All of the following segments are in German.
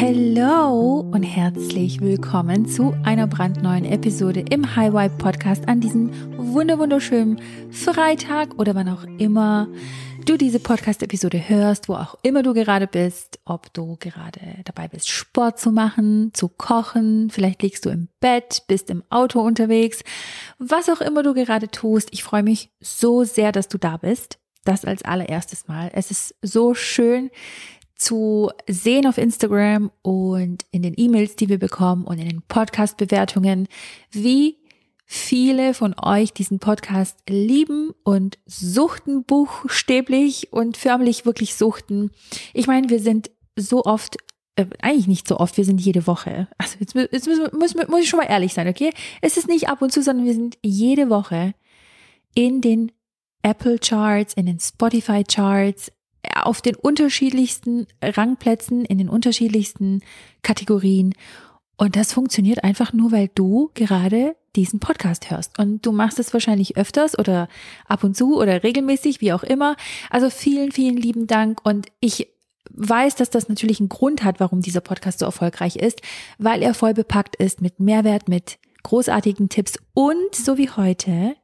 Hallo und herzlich willkommen zu einer brandneuen Episode im High Vibe Podcast an diesem wunderschönen Freitag oder wann auch immer du diese Podcast-Episode hörst, wo auch immer du gerade bist, ob du gerade dabei bist, Sport zu machen, zu kochen, vielleicht liegst du im Bett, bist im Auto unterwegs, was auch immer du gerade tust. Ich freue mich so sehr, dass du da bist. Das als allererstes Mal. Es ist so schön, zu sehen auf Instagram und in den E-Mails, die wir bekommen und in den Podcast-Bewertungen, wie viele von euch diesen Podcast lieben und suchten buchstäblich und förmlich wirklich suchten. Ich meine, wir sind so oft äh, eigentlich nicht so oft, wir sind jede Woche. Also jetzt, jetzt muss, muss, muss ich schon mal ehrlich sein, okay? Es ist nicht ab und zu, sondern wir sind jede Woche in den Apple Charts, in den Spotify Charts, auf den unterschiedlichsten Rangplätzen, in den unterschiedlichsten Kategorien. Und das funktioniert einfach nur, weil du gerade diesen Podcast hörst. Und du machst es wahrscheinlich öfters oder ab und zu oder regelmäßig, wie auch immer. Also vielen, vielen lieben Dank. Und ich weiß, dass das natürlich einen Grund hat, warum dieser Podcast so erfolgreich ist, weil er voll bepackt ist mit Mehrwert, mit großartigen Tipps und so wie heute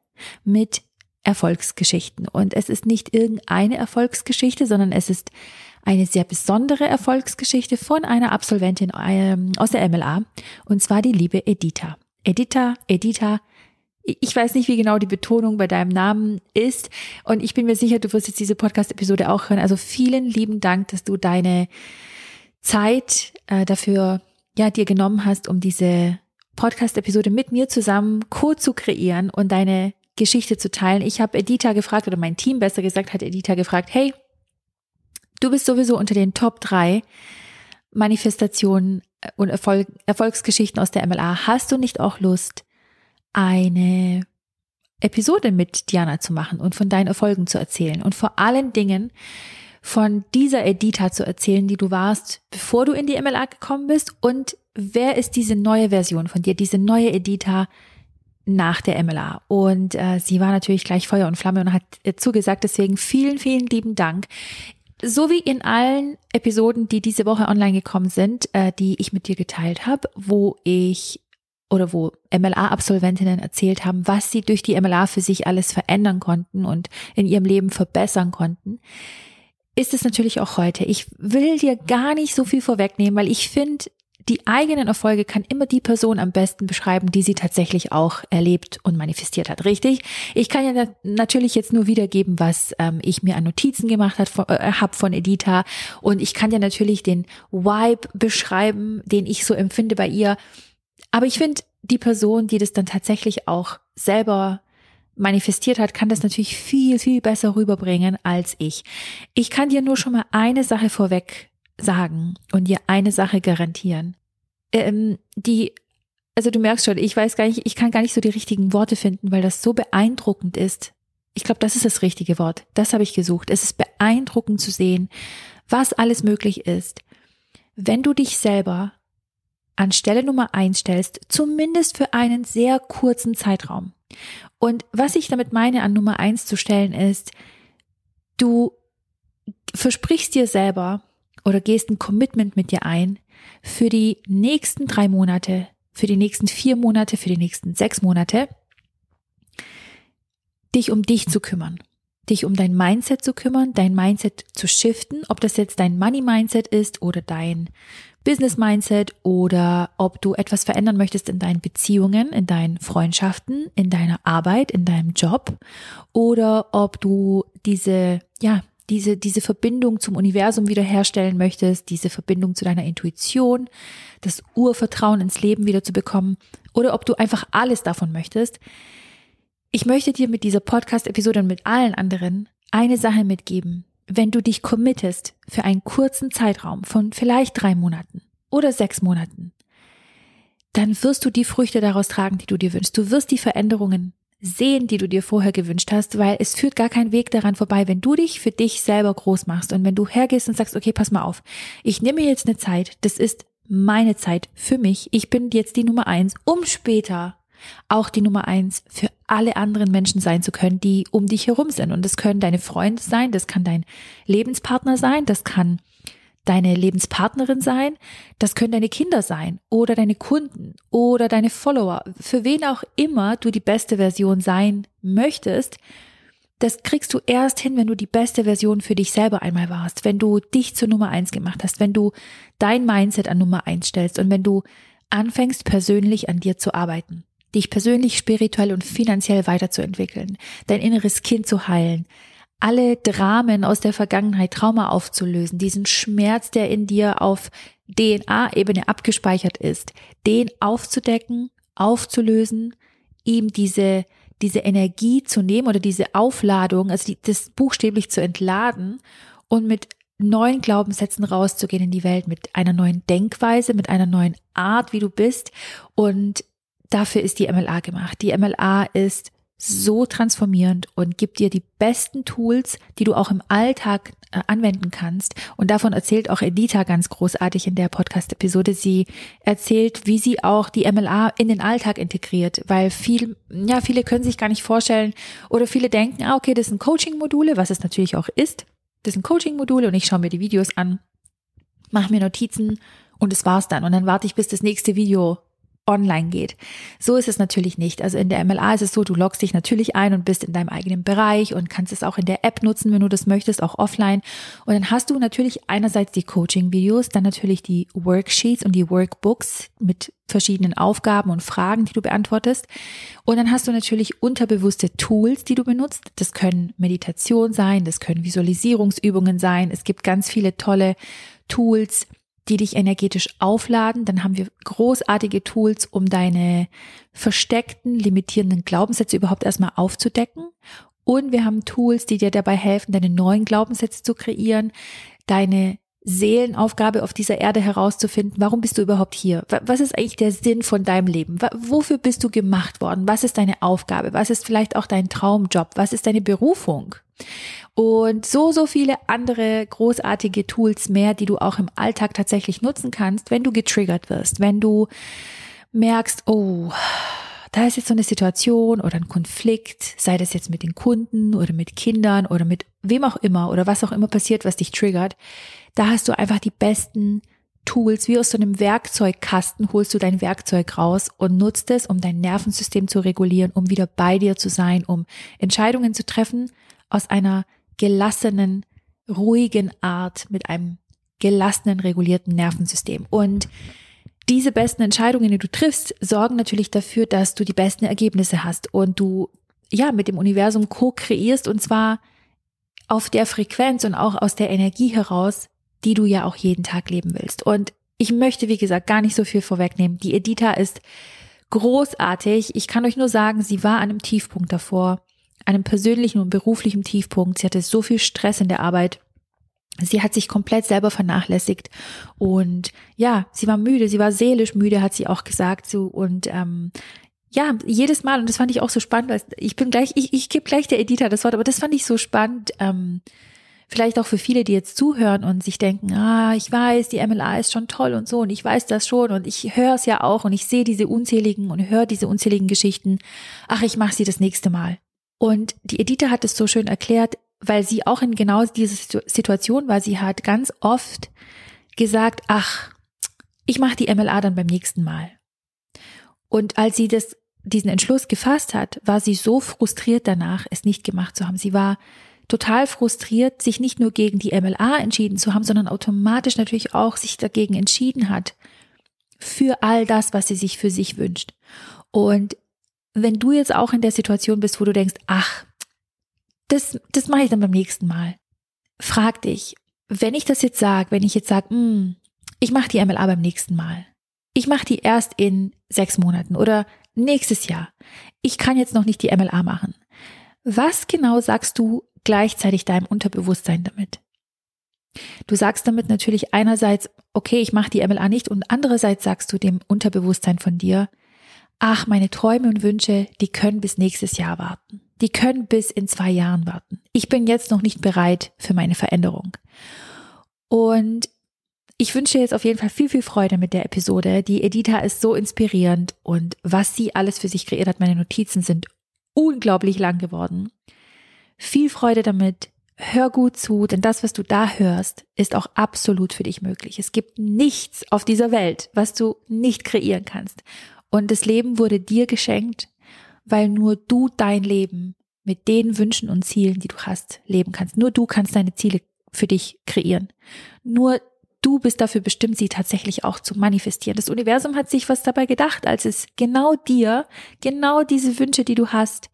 mit Erfolgsgeschichten. Und es ist nicht irgendeine Erfolgsgeschichte, sondern es ist eine sehr besondere Erfolgsgeschichte von einer Absolventin ähm, aus der MLA. Und zwar die liebe Edita. Edita, Edita, ich weiß nicht, wie genau die Betonung bei deinem Namen ist. Und ich bin mir sicher, du wirst jetzt diese Podcast-Episode auch hören. Also vielen lieben Dank, dass du deine Zeit äh, dafür ja dir genommen hast, um diese Podcast-Episode mit mir zusammen co zu kreieren und deine Geschichte zu teilen. Ich habe Edita gefragt, oder mein Team besser gesagt hat Edita gefragt, hey, du bist sowieso unter den Top 3 Manifestationen äh, und Erfolg, Erfolgsgeschichten aus der MLA. Hast du nicht auch Lust, eine Episode mit Diana zu machen und von deinen Erfolgen zu erzählen und vor allen Dingen von dieser Edita zu erzählen, die du warst, bevor du in die MLA gekommen bist und wer ist diese neue Version von dir, diese neue Edita, nach der MLA. Und äh, sie war natürlich gleich Feuer und Flamme und hat äh, zugesagt. Deswegen vielen, vielen lieben Dank. So wie in allen Episoden, die diese Woche online gekommen sind, äh, die ich mit dir geteilt habe, wo ich oder wo MLA-Absolventinnen erzählt haben, was sie durch die MLA für sich alles verändern konnten und in ihrem Leben verbessern konnten, ist es natürlich auch heute. Ich will dir gar nicht so viel vorwegnehmen, weil ich finde, die eigenen Erfolge kann immer die Person am besten beschreiben, die sie tatsächlich auch erlebt und manifestiert hat, richtig? Ich kann ja natürlich jetzt nur wiedergeben, was ähm, ich mir an Notizen gemacht äh, habe von Edita und ich kann ja natürlich den Vibe beschreiben, den ich so empfinde bei ihr. Aber ich finde, die Person, die das dann tatsächlich auch selber manifestiert hat, kann das natürlich viel, viel besser rüberbringen als ich. Ich kann dir nur schon mal eine Sache vorweg sagen und dir eine Sache garantieren. Ähm, die, also du merkst schon, ich weiß gar nicht, ich kann gar nicht so die richtigen Worte finden, weil das so beeindruckend ist. Ich glaube, das ist das richtige Wort. Das habe ich gesucht. Es ist beeindruckend zu sehen, was alles möglich ist, wenn du dich selber an Stelle Nummer eins stellst, zumindest für einen sehr kurzen Zeitraum. Und was ich damit meine, an Nummer eins zu stellen, ist, du versprichst dir selber, oder gehst ein Commitment mit dir ein für die nächsten drei Monate, für die nächsten vier Monate, für die nächsten sechs Monate, dich um dich zu kümmern, dich um dein Mindset zu kümmern, dein Mindset zu shiften, ob das jetzt dein Money Mindset ist oder dein Business Mindset oder ob du etwas verändern möchtest in deinen Beziehungen, in deinen Freundschaften, in deiner Arbeit, in deinem Job oder ob du diese, ja, diese, diese Verbindung zum Universum wiederherstellen möchtest, diese Verbindung zu deiner Intuition, das Urvertrauen ins Leben wieder zu bekommen oder ob du einfach alles davon möchtest. Ich möchte dir mit dieser Podcast-Episode und mit allen anderen eine Sache mitgeben. Wenn du dich committest für einen kurzen Zeitraum von vielleicht drei Monaten oder sechs Monaten, dann wirst du die Früchte daraus tragen, die du dir wünschst. Du wirst die Veränderungen sehen, die du dir vorher gewünscht hast, weil es führt gar kein Weg daran vorbei, wenn du dich für dich selber groß machst und wenn du hergehst und sagst, okay, pass mal auf, ich nehme jetzt eine Zeit, das ist meine Zeit für mich, ich bin jetzt die Nummer eins, um später auch die Nummer eins für alle anderen Menschen sein zu können, die um dich herum sind. Und das können deine Freunde sein, das kann dein Lebenspartner sein, das kann deine Lebenspartnerin sein, das können deine Kinder sein oder deine Kunden oder deine Follower, für wen auch immer du die beste Version sein möchtest. Das kriegst du erst hin, wenn du die beste Version für dich selber einmal warst, wenn du dich zur Nummer eins gemacht hast, wenn du dein Mindset an Nummer eins stellst und wenn du anfängst persönlich an dir zu arbeiten, dich persönlich spirituell und finanziell weiterzuentwickeln, dein inneres Kind zu heilen, alle Dramen aus der Vergangenheit, Trauma aufzulösen, diesen Schmerz, der in dir auf DNA-Ebene abgespeichert ist, den aufzudecken, aufzulösen, ihm diese, diese Energie zu nehmen oder diese Aufladung, also die, das buchstäblich zu entladen und mit neuen Glaubenssätzen rauszugehen in die Welt, mit einer neuen Denkweise, mit einer neuen Art, wie du bist. Und dafür ist die MLA gemacht. Die MLA ist so transformierend und gibt dir die besten Tools, die du auch im Alltag äh, anwenden kannst. Und davon erzählt auch Edita ganz großartig in der Podcast-Episode. Sie erzählt, wie sie auch die MLA in den Alltag integriert, weil viel, ja, viele können sich gar nicht vorstellen oder viele denken, ah, okay, das sind Coaching-Module, was es natürlich auch ist. Das sind Coaching-Module und ich schaue mir die Videos an, mache mir Notizen und es war's dann. Und dann warte ich, bis das nächste Video online geht. So ist es natürlich nicht. Also in der MLA ist es so, du loggst dich natürlich ein und bist in deinem eigenen Bereich und kannst es auch in der App nutzen, wenn du das möchtest, auch offline. Und dann hast du natürlich einerseits die Coaching-Videos, dann natürlich die Worksheets und die Workbooks mit verschiedenen Aufgaben und Fragen, die du beantwortest. Und dann hast du natürlich unterbewusste Tools, die du benutzt. Das können Meditation sein, das können Visualisierungsübungen sein. Es gibt ganz viele tolle Tools, die dich energetisch aufladen. Dann haben wir großartige Tools, um deine versteckten, limitierenden Glaubenssätze überhaupt erstmal aufzudecken. Und wir haben Tools, die dir dabei helfen, deine neuen Glaubenssätze zu kreieren, deine Seelenaufgabe auf dieser Erde herauszufinden, warum bist du überhaupt hier? Was ist eigentlich der Sinn von deinem Leben? Wofür bist du gemacht worden? Was ist deine Aufgabe? Was ist vielleicht auch dein Traumjob? Was ist deine Berufung? Und so, so viele andere großartige Tools mehr, die du auch im Alltag tatsächlich nutzen kannst, wenn du getriggert wirst, wenn du merkst, oh, da ist jetzt so eine Situation oder ein Konflikt, sei das jetzt mit den Kunden oder mit Kindern oder mit wem auch immer oder was auch immer passiert, was dich triggert, da hast du einfach die besten Tools, wie aus so einem Werkzeugkasten holst du dein Werkzeug raus und nutzt es, um dein Nervensystem zu regulieren, um wieder bei dir zu sein, um Entscheidungen zu treffen aus einer gelassenen, ruhigen Art mit einem gelassenen, regulierten Nervensystem. Und diese besten Entscheidungen, die du triffst, sorgen natürlich dafür, dass du die besten Ergebnisse hast und du ja mit dem Universum co-kreierst und zwar auf der Frequenz und auch aus der Energie heraus, die du ja auch jeden Tag leben willst. Und ich möchte, wie gesagt, gar nicht so viel vorwegnehmen. Die Edita ist großartig. Ich kann euch nur sagen, sie war an einem Tiefpunkt davor, einem persönlichen und beruflichen Tiefpunkt. Sie hatte so viel Stress in der Arbeit. Sie hat sich komplett selber vernachlässigt und ja, sie war müde, sie war seelisch müde, hat sie auch gesagt. So und ähm, ja, jedes Mal und das fand ich auch so spannend, weil ich bin gleich, ich, ich gebe gleich der Edita das Wort, aber das fand ich so spannend. Ähm, vielleicht auch für viele, die jetzt zuhören und sich denken, ah, ich weiß, die MLA ist schon toll und so und ich weiß das schon und ich höre es ja auch und ich sehe diese unzähligen und höre diese unzähligen Geschichten. Ach, ich mache sie das nächste Mal. Und die Edita hat es so schön erklärt, weil sie auch in genau dieser Situation war. Sie hat ganz oft gesagt, ach, ich mache die MLA dann beim nächsten Mal. Und als sie das, diesen Entschluss gefasst hat, war sie so frustriert danach, es nicht gemacht zu haben. Sie war total frustriert, sich nicht nur gegen die MLA entschieden zu haben, sondern automatisch natürlich auch sich dagegen entschieden hat, für all das, was sie sich für sich wünscht. Und wenn du jetzt auch in der Situation bist, wo du denkst, ach, das, das mache ich dann beim nächsten Mal. Frag dich, wenn ich das jetzt sage, wenn ich jetzt sage, hm, ich mache die MLA beim nächsten Mal. Ich mache die erst in sechs Monaten oder nächstes Jahr. Ich kann jetzt noch nicht die MLA machen. Was genau sagst du gleichzeitig deinem Unterbewusstsein damit? Du sagst damit natürlich einerseits, okay, ich mache die MLA nicht und andererseits sagst du dem Unterbewusstsein von dir, ach, meine Träume und Wünsche, die können bis nächstes Jahr warten. Die können bis in zwei Jahren warten. Ich bin jetzt noch nicht bereit für meine Veränderung. Und ich wünsche jetzt auf jeden Fall viel, viel Freude mit der Episode. Die Edita ist so inspirierend und was sie alles für sich kreiert hat, meine Notizen sind unglaublich lang geworden. Viel Freude damit. hör gut zu, denn das, was du da hörst, ist auch absolut für dich möglich. Es gibt nichts auf dieser Welt, was du nicht kreieren kannst. Und das Leben wurde dir geschenkt, weil nur du dein Leben mit den Wünschen und Zielen, die du hast, leben kannst. Nur du kannst deine Ziele für dich kreieren. Nur du bist dafür bestimmt, sie tatsächlich auch zu manifestieren. Das Universum hat sich was dabei gedacht, als es genau dir, genau diese Wünsche, die du hast,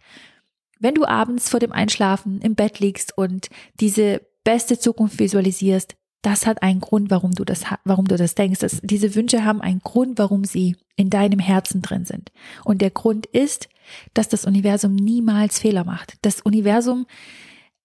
wenn du abends vor dem Einschlafen im Bett liegst und diese beste Zukunft visualisierst, das hat einen Grund, warum du das, warum du das denkst. Das, diese Wünsche haben einen Grund, warum sie in deinem Herzen drin sind. Und der Grund ist, dass das Universum niemals Fehler macht. Das Universum,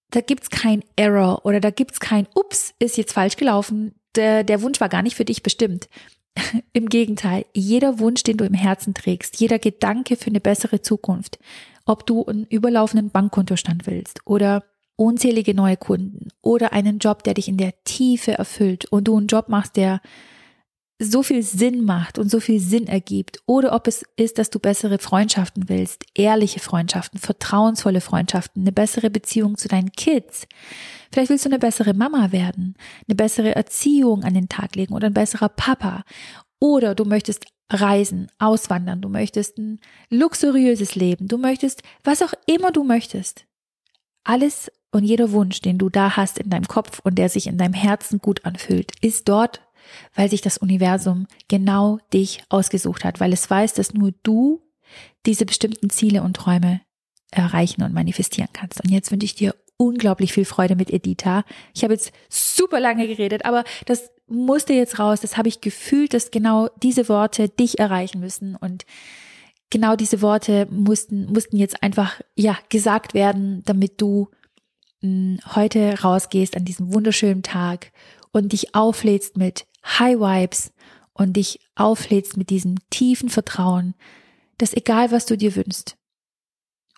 da gibt's kein Error oder da gibt's kein Ups, ist jetzt falsch gelaufen. Der, der Wunsch war gar nicht für dich bestimmt. Im Gegenteil, jeder Wunsch, den du im Herzen trägst, jeder Gedanke für eine bessere Zukunft, ob du einen überlaufenden Bankkontostand willst oder unzählige neue Kunden oder einen Job, der dich in der Tiefe erfüllt und du einen Job machst, der so viel Sinn macht und so viel Sinn ergibt oder ob es ist, dass du bessere Freundschaften willst, ehrliche Freundschaften, vertrauensvolle Freundschaften, eine bessere Beziehung zu deinen Kids. Vielleicht willst du eine bessere Mama werden, eine bessere Erziehung an den Tag legen oder ein besserer Papa oder du möchtest reisen, auswandern, du möchtest ein luxuriöses Leben, du möchtest, was auch immer du möchtest. Alles und jeder Wunsch, den du da hast in deinem Kopf und der sich in deinem Herzen gut anfühlt, ist dort, weil sich das Universum genau dich ausgesucht hat, weil es weiß, dass nur du diese bestimmten Ziele und Träume erreichen und manifestieren kannst. Und jetzt wünsche ich dir unglaublich viel Freude mit Edita. Ich habe jetzt super lange geredet, aber das musste jetzt raus. Das habe ich gefühlt, dass genau diese Worte dich erreichen müssen und genau diese Worte mussten mussten jetzt einfach ja gesagt werden, damit du heute rausgehst an diesem wunderschönen Tag und dich auflädst mit High Vibes und dich auflädst mit diesem tiefen Vertrauen, dass egal was du dir wünschst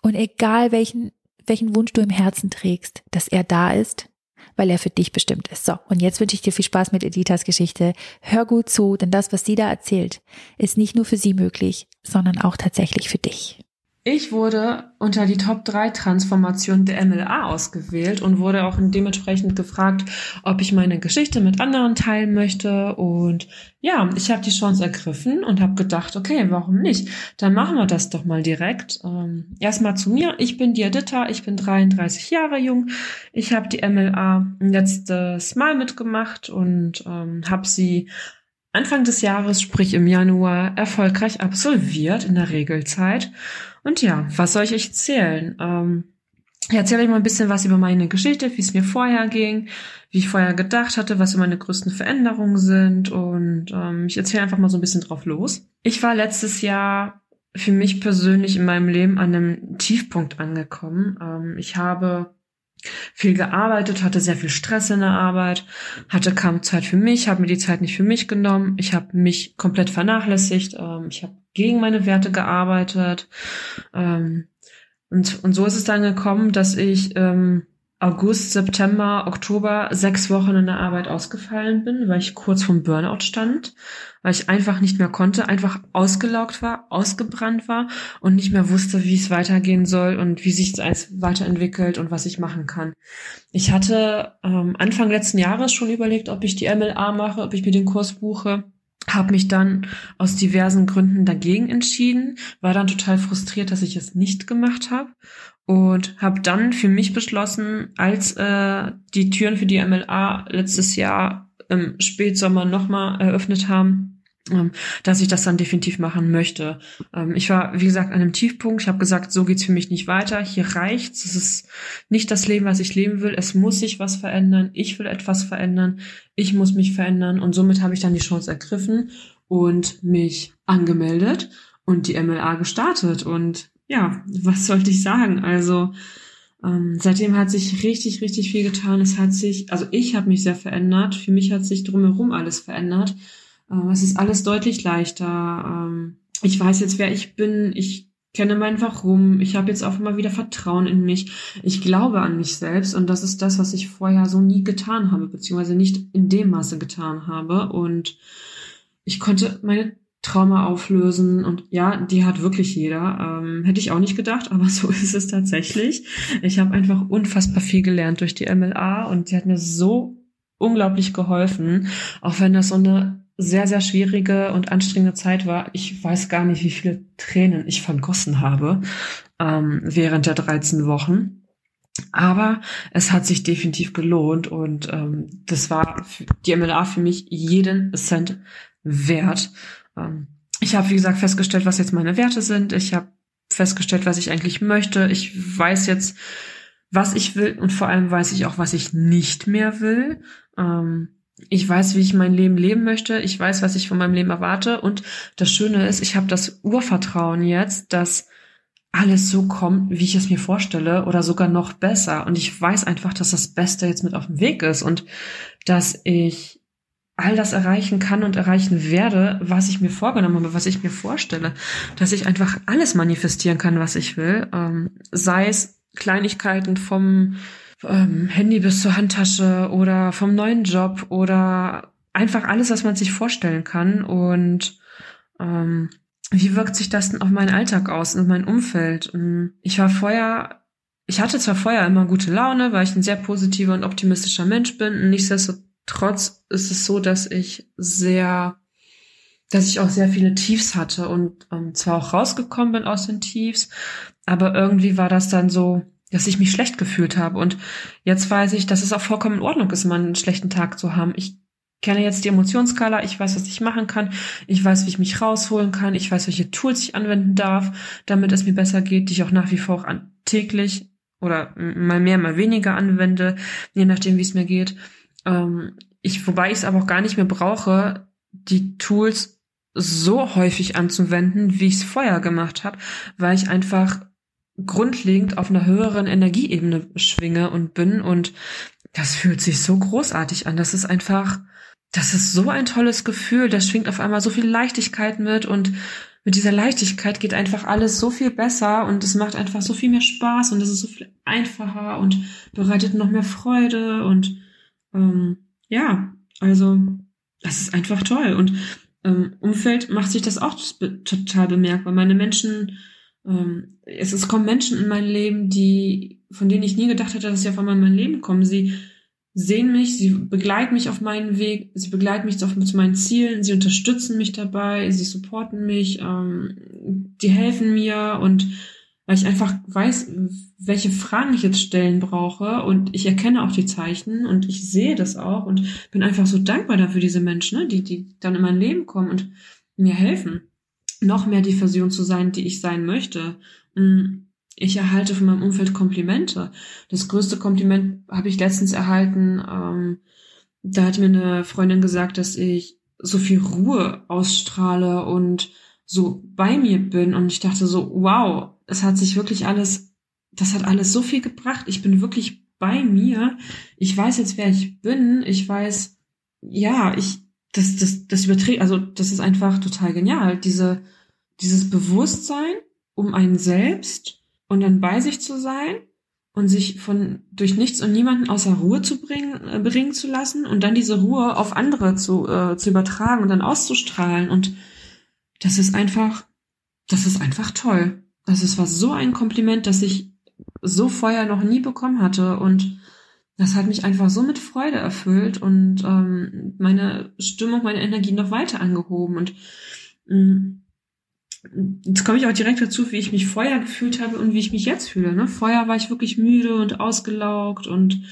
und egal welchen welchen Wunsch du im Herzen trägst, dass er da ist, weil er für dich bestimmt ist. So, und jetzt wünsche ich dir viel Spaß mit Editas Geschichte. Hör gut zu, denn das, was sie da erzählt, ist nicht nur für sie möglich, sondern auch tatsächlich für dich. Ich wurde unter die Top 3 Transformation der MLA ausgewählt und wurde auch dementsprechend gefragt, ob ich meine Geschichte mit anderen teilen möchte. Und ja, ich habe die Chance ergriffen und habe gedacht, okay, warum nicht? Dann machen wir das doch mal direkt. Ähm, Erstmal zu mir. Ich bin Diadita, ich bin 33 Jahre jung. Ich habe die MLA letztes Mal mitgemacht und ähm, habe sie Anfang des Jahres, sprich im Januar, erfolgreich absolviert in der Regelzeit. Und ja, was soll ich euch erzählen? Ähm, ich erzähle euch mal ein bisschen was über meine Geschichte, wie es mir vorher ging, wie ich vorher gedacht hatte, was so meine größten Veränderungen sind. Und ähm, ich erzähle einfach mal so ein bisschen drauf los. Ich war letztes Jahr für mich persönlich in meinem Leben an einem Tiefpunkt angekommen. Ähm, ich habe viel gearbeitet, hatte sehr viel Stress in der Arbeit, hatte kaum Zeit für mich, habe mir die Zeit nicht für mich genommen, ich habe mich komplett vernachlässigt, ähm, ich habe gegen meine Werte gearbeitet. Ähm, und, und so ist es dann gekommen, dass ich ähm, August, September, Oktober sechs Wochen in der Arbeit ausgefallen bin, weil ich kurz vom Burnout stand, weil ich einfach nicht mehr konnte, einfach ausgelaugt war, ausgebrannt war und nicht mehr wusste, wie es weitergehen soll und wie sich es weiterentwickelt und was ich machen kann. Ich hatte ähm, Anfang letzten Jahres schon überlegt, ob ich die MLA mache, ob ich mir den Kurs buche habe mich dann aus diversen Gründen dagegen entschieden, war dann total frustriert, dass ich es nicht gemacht habe und habe dann für mich beschlossen, als äh, die Türen für die MLA letztes Jahr im Spätsommer nochmal eröffnet haben, ähm, dass ich das dann definitiv machen möchte. Ähm, ich war, wie gesagt, an einem Tiefpunkt. Ich habe gesagt, so geht's für mich nicht weiter. Hier reicht's. Es ist nicht das Leben, was ich leben will. Es muss sich was verändern. Ich will etwas verändern. Ich muss mich verändern. Und somit habe ich dann die Chance ergriffen und mich angemeldet und die MLA gestartet. Und ja, was sollte ich sagen? Also ähm, seitdem hat sich richtig, richtig viel getan. Es hat sich, also ich habe mich sehr verändert. Für mich hat sich drumherum alles verändert. Ähm, es ist alles deutlich leichter. Ähm, ich weiß jetzt, wer ich bin. Ich kenne mein Warum. Ich habe jetzt auch immer wieder Vertrauen in mich. Ich glaube an mich selbst und das ist das, was ich vorher so nie getan habe, beziehungsweise nicht in dem Maße getan habe. Und ich konnte meine Trauma auflösen und ja, die hat wirklich jeder. Ähm, hätte ich auch nicht gedacht, aber so ist es tatsächlich. Ich habe einfach unfassbar viel gelernt durch die MLA und sie hat mir so unglaublich geholfen, auch wenn das so eine sehr, sehr schwierige und anstrengende Zeit war. Ich weiß gar nicht, wie viele Tränen ich vergossen habe ähm, während der 13 Wochen. Aber es hat sich definitiv gelohnt und ähm, das war die MLA für mich jeden Cent wert. Ähm, ich habe, wie gesagt, festgestellt, was jetzt meine Werte sind. Ich habe festgestellt, was ich eigentlich möchte. Ich weiß jetzt, was ich will und vor allem weiß ich auch, was ich nicht mehr will. Ähm, ich weiß, wie ich mein Leben leben möchte. Ich weiß, was ich von meinem Leben erwarte. Und das Schöne ist, ich habe das Urvertrauen jetzt, dass alles so kommt, wie ich es mir vorstelle oder sogar noch besser. Und ich weiß einfach, dass das Beste jetzt mit auf dem Weg ist und dass ich all das erreichen kann und erreichen werde, was ich mir vorgenommen habe, was ich mir vorstelle, dass ich einfach alles manifestieren kann, was ich will, ähm, sei es Kleinigkeiten vom ähm, Handy bis zur Handtasche oder vom neuen Job oder einfach alles, was man sich vorstellen kann und ähm, wie wirkt sich das denn auf meinen Alltag aus und mein Umfeld? Ähm, ich war vorher, ich hatte zwar vorher immer gute Laune, weil ich ein sehr positiver und optimistischer Mensch bin. nichtsdestotrotz Trotz ist es so, dass ich sehr, dass ich auch sehr viele Tiefs hatte und ähm, zwar auch rausgekommen bin aus den Tiefs, aber irgendwie war das dann so, dass ich mich schlecht gefühlt habe. Und jetzt weiß ich, dass es auch vollkommen in Ordnung ist, mal einen schlechten Tag zu haben. Ich kenne jetzt die Emotionsskala, ich weiß, was ich machen kann, ich weiß, wie ich mich rausholen kann, ich weiß, welche Tools ich anwenden darf, damit es mir besser geht, die ich auch nach wie vor an, täglich oder mal mehr, mal weniger anwende, je nachdem, wie es mir geht. Ähm, ich, wobei ich es aber auch gar nicht mehr brauche, die Tools so häufig anzuwenden, wie ich es vorher gemacht habe, weil ich einfach grundlegend auf einer höheren Energieebene schwinge und bin. Und das fühlt sich so großartig an. Das ist einfach, das ist so ein tolles Gefühl. Da schwingt auf einmal so viel Leichtigkeit mit. Und mit dieser Leichtigkeit geht einfach alles so viel besser. Und es macht einfach so viel mehr Spaß. Und es ist so viel einfacher und bereitet noch mehr Freude. Und ähm, ja, also das ist einfach toll. Und ähm, Umfeld macht sich das auch total bemerkbar. Meine Menschen, ähm, es, es kommen Menschen in mein Leben, die, von denen ich nie gedacht hätte, dass sie auf einmal in mein Leben kommen. Sie sehen mich, sie begleiten mich auf meinen Weg, sie begleiten mich auf, zu meinen Zielen, sie unterstützen mich dabei, sie supporten mich, ähm, die helfen mir und weil ich einfach weiß, welche Fragen ich jetzt stellen brauche und ich erkenne auch die Zeichen und ich sehe das auch und bin einfach so dankbar dafür, diese Menschen, ne, die, die dann in mein Leben kommen und mir helfen, noch mehr die Version zu sein, die ich sein möchte. Mm, ich erhalte von meinem Umfeld Komplimente. Das größte Kompliment habe ich letztens erhalten. Ähm, da hat mir eine Freundin gesagt, dass ich so viel Ruhe ausstrahle und so bei mir bin. Und ich dachte so, wow, es hat sich wirklich alles, das hat alles so viel gebracht. Ich bin wirklich bei mir. Ich weiß jetzt, wer ich bin. Ich weiß, ja, ich, das, das, das überträgt, also das ist einfach total genial. Diese, dieses Bewusstsein um einen selbst und dann bei sich zu sein und sich von durch nichts und niemanden außer Ruhe zu bringen, äh, bringen zu lassen und dann diese Ruhe auf andere zu, äh, zu übertragen und dann auszustrahlen und das ist einfach, das ist einfach toll. Also es war so ein Kompliment, das ich so vorher noch nie bekommen hatte und das hat mich einfach so mit Freude erfüllt und ähm, meine Stimmung, meine Energie noch weiter angehoben und ähm, Jetzt komme ich auch direkt dazu, wie ich mich vorher gefühlt habe und wie ich mich jetzt fühle. Ne? Vorher war ich wirklich müde und ausgelaugt und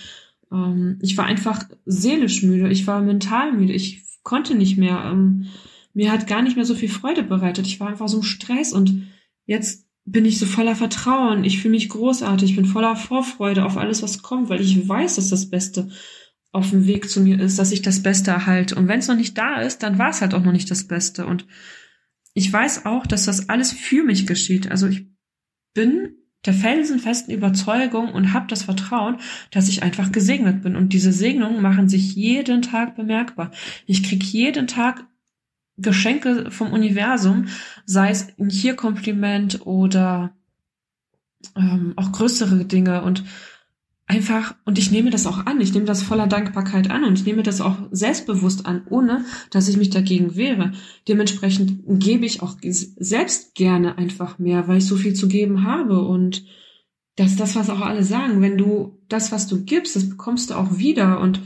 ähm, ich war einfach seelisch müde, ich war mental müde, ich konnte nicht mehr. Ähm, mir hat gar nicht mehr so viel Freude bereitet. Ich war einfach so im Stress und jetzt bin ich so voller Vertrauen. Ich fühle mich großartig, ich bin voller Vorfreude auf alles, was kommt, weil ich weiß, dass das Beste auf dem Weg zu mir ist, dass ich das Beste erhalte. Und wenn es noch nicht da ist, dann war es halt auch noch nicht das Beste. Und ich weiß auch, dass das alles für mich geschieht. Also ich bin der felsenfesten Überzeugung und habe das Vertrauen, dass ich einfach gesegnet bin. Und diese Segnungen machen sich jeden Tag bemerkbar. Ich krieg jeden Tag Geschenke vom Universum, sei es ein Hier-Kompliment oder ähm, auch größere Dinge. Und einfach, und ich nehme das auch an, ich nehme das voller Dankbarkeit an und ich nehme das auch selbstbewusst an, ohne dass ich mich dagegen wehre. Dementsprechend gebe ich auch selbst gerne einfach mehr, weil ich so viel zu geben habe und das ist das, was auch alle sagen. Wenn du das, was du gibst, das bekommst du auch wieder und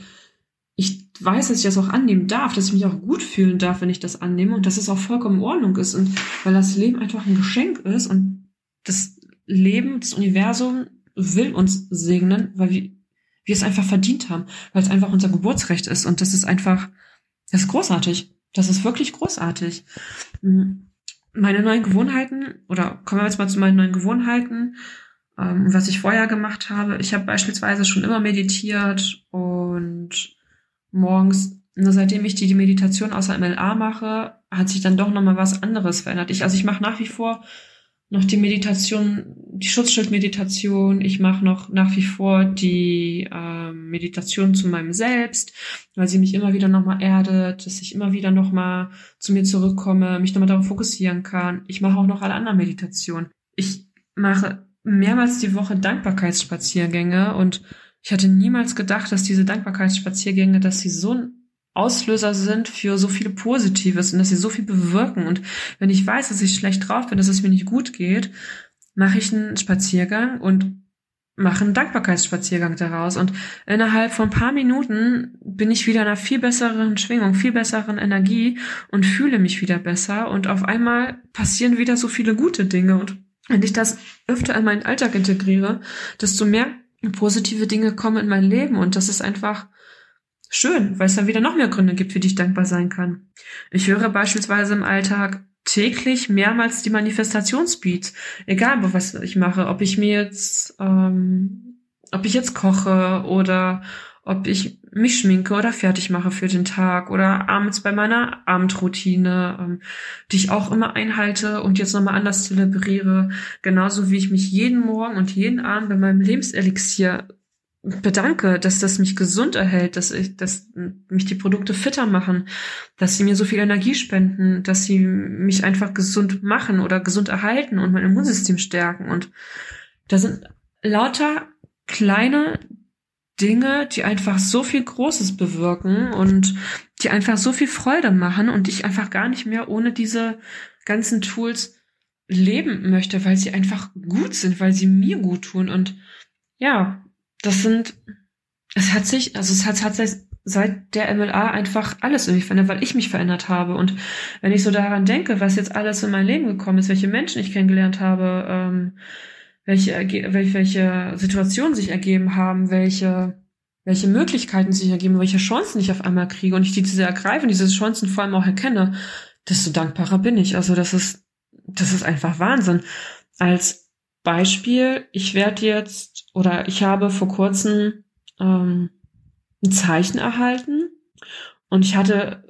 weiß, dass ich das auch annehmen darf, dass ich mich auch gut fühlen darf, wenn ich das annehme und dass es auch vollkommen in Ordnung ist und weil das Leben einfach ein Geschenk ist und das Leben, das Universum will uns segnen, weil wir, wir es einfach verdient haben, weil es einfach unser Geburtsrecht ist und das ist einfach, das ist großartig. Das ist wirklich großartig. Hm. Meine neuen Gewohnheiten, oder kommen wir jetzt mal zu meinen neuen Gewohnheiten, ähm, was ich vorher gemacht habe. Ich habe beispielsweise schon immer meditiert und morgens, nur seitdem ich die, die Meditation außer MLA mache, hat sich dann doch nochmal was anderes verändert. Ich, also ich mache nach wie vor noch die Meditation, die Schutzschildmeditation. Ich mache noch nach wie vor die äh, Meditation zu meinem Selbst, weil sie mich immer wieder nochmal erdet, dass ich immer wieder nochmal zu mir zurückkomme, mich nochmal darauf fokussieren kann. Ich mache auch noch alle anderen Meditationen. Ich mache mehrmals die Woche Dankbarkeitsspaziergänge und ich hatte niemals gedacht, dass diese Dankbarkeitsspaziergänge, dass sie so ein Auslöser sind für so viel Positives und dass sie so viel bewirken. Und wenn ich weiß, dass ich schlecht drauf bin, dass es mir nicht gut geht, mache ich einen Spaziergang und mache einen Dankbarkeitsspaziergang daraus. Und innerhalb von ein paar Minuten bin ich wieder in einer viel besseren Schwingung, viel besseren Energie und fühle mich wieder besser. Und auf einmal passieren wieder so viele gute Dinge. Und wenn ich das öfter in meinen Alltag integriere, desto mehr positive Dinge kommen in mein Leben. Und das ist einfach schön, weil es dann wieder noch mehr Gründe gibt, für die ich dankbar sein kann. Ich höre beispielsweise im Alltag täglich mehrmals die Manifestationsbeats, egal was ich mache, ob ich mir jetzt, ähm, ob ich jetzt koche oder ob ich mich schminke oder fertig mache für den Tag oder abends bei meiner Abendroutine, ähm, die ich auch immer einhalte und jetzt nochmal anders zelebriere, genauso wie ich mich jeden Morgen und jeden Abend bei meinem Lebenselixier bedanke, dass das mich gesund erhält, dass ich, dass mich die Produkte fitter machen, dass sie mir so viel Energie spenden, dass sie mich einfach gesund machen oder gesund erhalten und mein Immunsystem stärken. Und da sind lauter kleine Dinge, die einfach so viel Großes bewirken und die einfach so viel Freude machen und ich einfach gar nicht mehr ohne diese ganzen Tools leben möchte, weil sie einfach gut sind, weil sie mir gut tun. Und ja, das sind, es hat sich, also es hat, hat sich seit der MLA einfach alles irgendwie verändert, weil ich mich verändert habe. Und wenn ich so daran denke, was jetzt alles in mein Leben gekommen ist, welche Menschen ich kennengelernt habe, ähm, welche, welche, welche Situationen sich ergeben haben, welche, welche Möglichkeiten sich ergeben, welche Chancen ich auf einmal kriege und ich diese ergreife und diese Chancen vor allem auch erkenne, desto dankbarer bin ich. Also das ist, das ist einfach Wahnsinn. Als Beispiel, ich werde jetzt oder ich habe vor kurzem ähm, ein Zeichen erhalten und ich hatte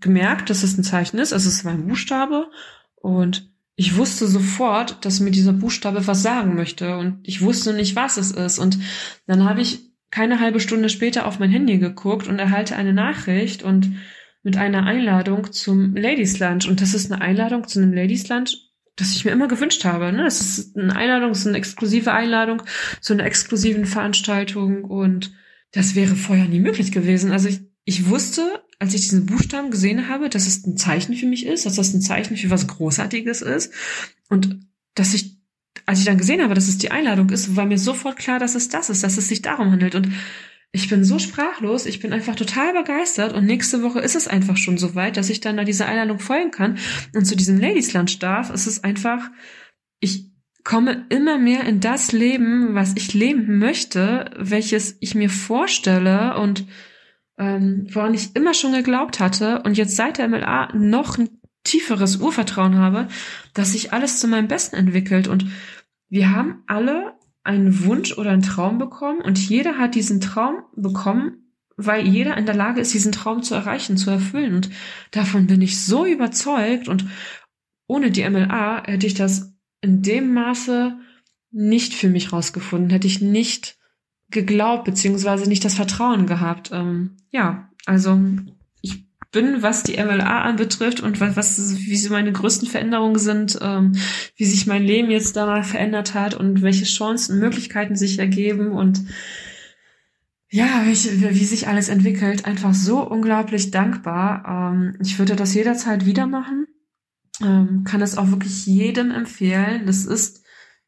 gemerkt, dass es ein Zeichen ist. Also es war ein Buchstabe und ich wusste sofort, dass mir dieser Buchstabe was sagen möchte und ich wusste nicht, was es ist. Und dann habe ich keine halbe Stunde später auf mein Handy geguckt und erhalte eine Nachricht und mit einer Einladung zum Ladies Lunch. Und das ist eine Einladung zu einem Ladies Lunch das ich mir immer gewünscht habe. Ne? Es ist eine Einladung, es ist eine exklusive Einladung zu einer exklusiven Veranstaltung und das wäre vorher nie möglich gewesen. Also ich, ich wusste, als ich diesen Buchstaben gesehen habe, dass es ein Zeichen für mich ist, dass das ein Zeichen für was Großartiges ist und dass ich, als ich dann gesehen habe, dass es die Einladung ist, war mir sofort klar, dass es das ist, dass es sich darum handelt und ich bin so sprachlos, ich bin einfach total begeistert und nächste Woche ist es einfach schon so weit, dass ich dann da dieser Einladung folgen kann und zu diesem Ladies Lunch darf. Es ist einfach, ich komme immer mehr in das Leben, was ich leben möchte, welches ich mir vorstelle und ähm, woran ich immer schon geglaubt hatte und jetzt seit der MLA noch ein tieferes Urvertrauen habe, dass sich alles zu meinem Besten entwickelt und wir haben alle einen Wunsch oder einen Traum bekommen und jeder hat diesen Traum bekommen, weil jeder in der Lage ist, diesen Traum zu erreichen, zu erfüllen. Und davon bin ich so überzeugt und ohne die MLA hätte ich das in dem Maße nicht für mich rausgefunden, hätte ich nicht geglaubt, beziehungsweise nicht das Vertrauen gehabt. Ähm, ja, also ich bin, was die MLA anbetrifft und was, was wie so meine größten Veränderungen sind, ähm, wie sich mein Leben jetzt da mal verändert hat und welche Chancen und Möglichkeiten sich ergeben und ja, wie, wie sich alles entwickelt, einfach so unglaublich dankbar. Ähm, ich würde das jederzeit wieder machen. Ähm, kann es auch wirklich jedem empfehlen. Das ist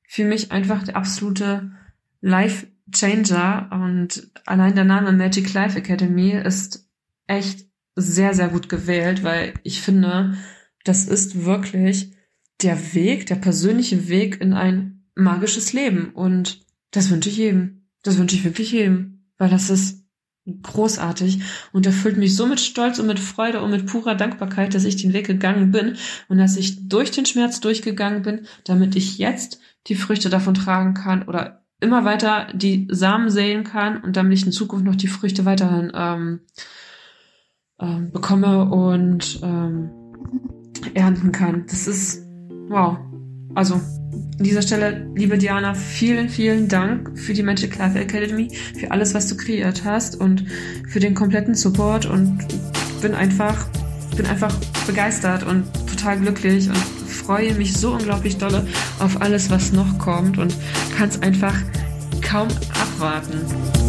für mich einfach der absolute Life Changer und allein der Name Magic Life Academy ist echt sehr, sehr gut gewählt, weil ich finde, das ist wirklich der Weg, der persönliche Weg in ein magisches Leben und das wünsche ich jedem. Das wünsche ich wirklich jedem, weil das ist großartig und erfüllt mich so mit Stolz und mit Freude und mit purer Dankbarkeit, dass ich den Weg gegangen bin und dass ich durch den Schmerz durchgegangen bin, damit ich jetzt die Früchte davon tragen kann oder immer weiter die Samen säen kann und damit ich in Zukunft noch die Früchte weiterhin ähm, ähm, bekomme und ähm, ernten kann. Das ist wow. Also an dieser Stelle, liebe Diana, vielen, vielen Dank für die Magic Life Academy, für alles, was du kreiert hast und für den kompletten Support und bin einfach, bin einfach begeistert und total glücklich und freue mich so unglaublich dolle auf alles, was noch kommt und kann es einfach kaum abwarten.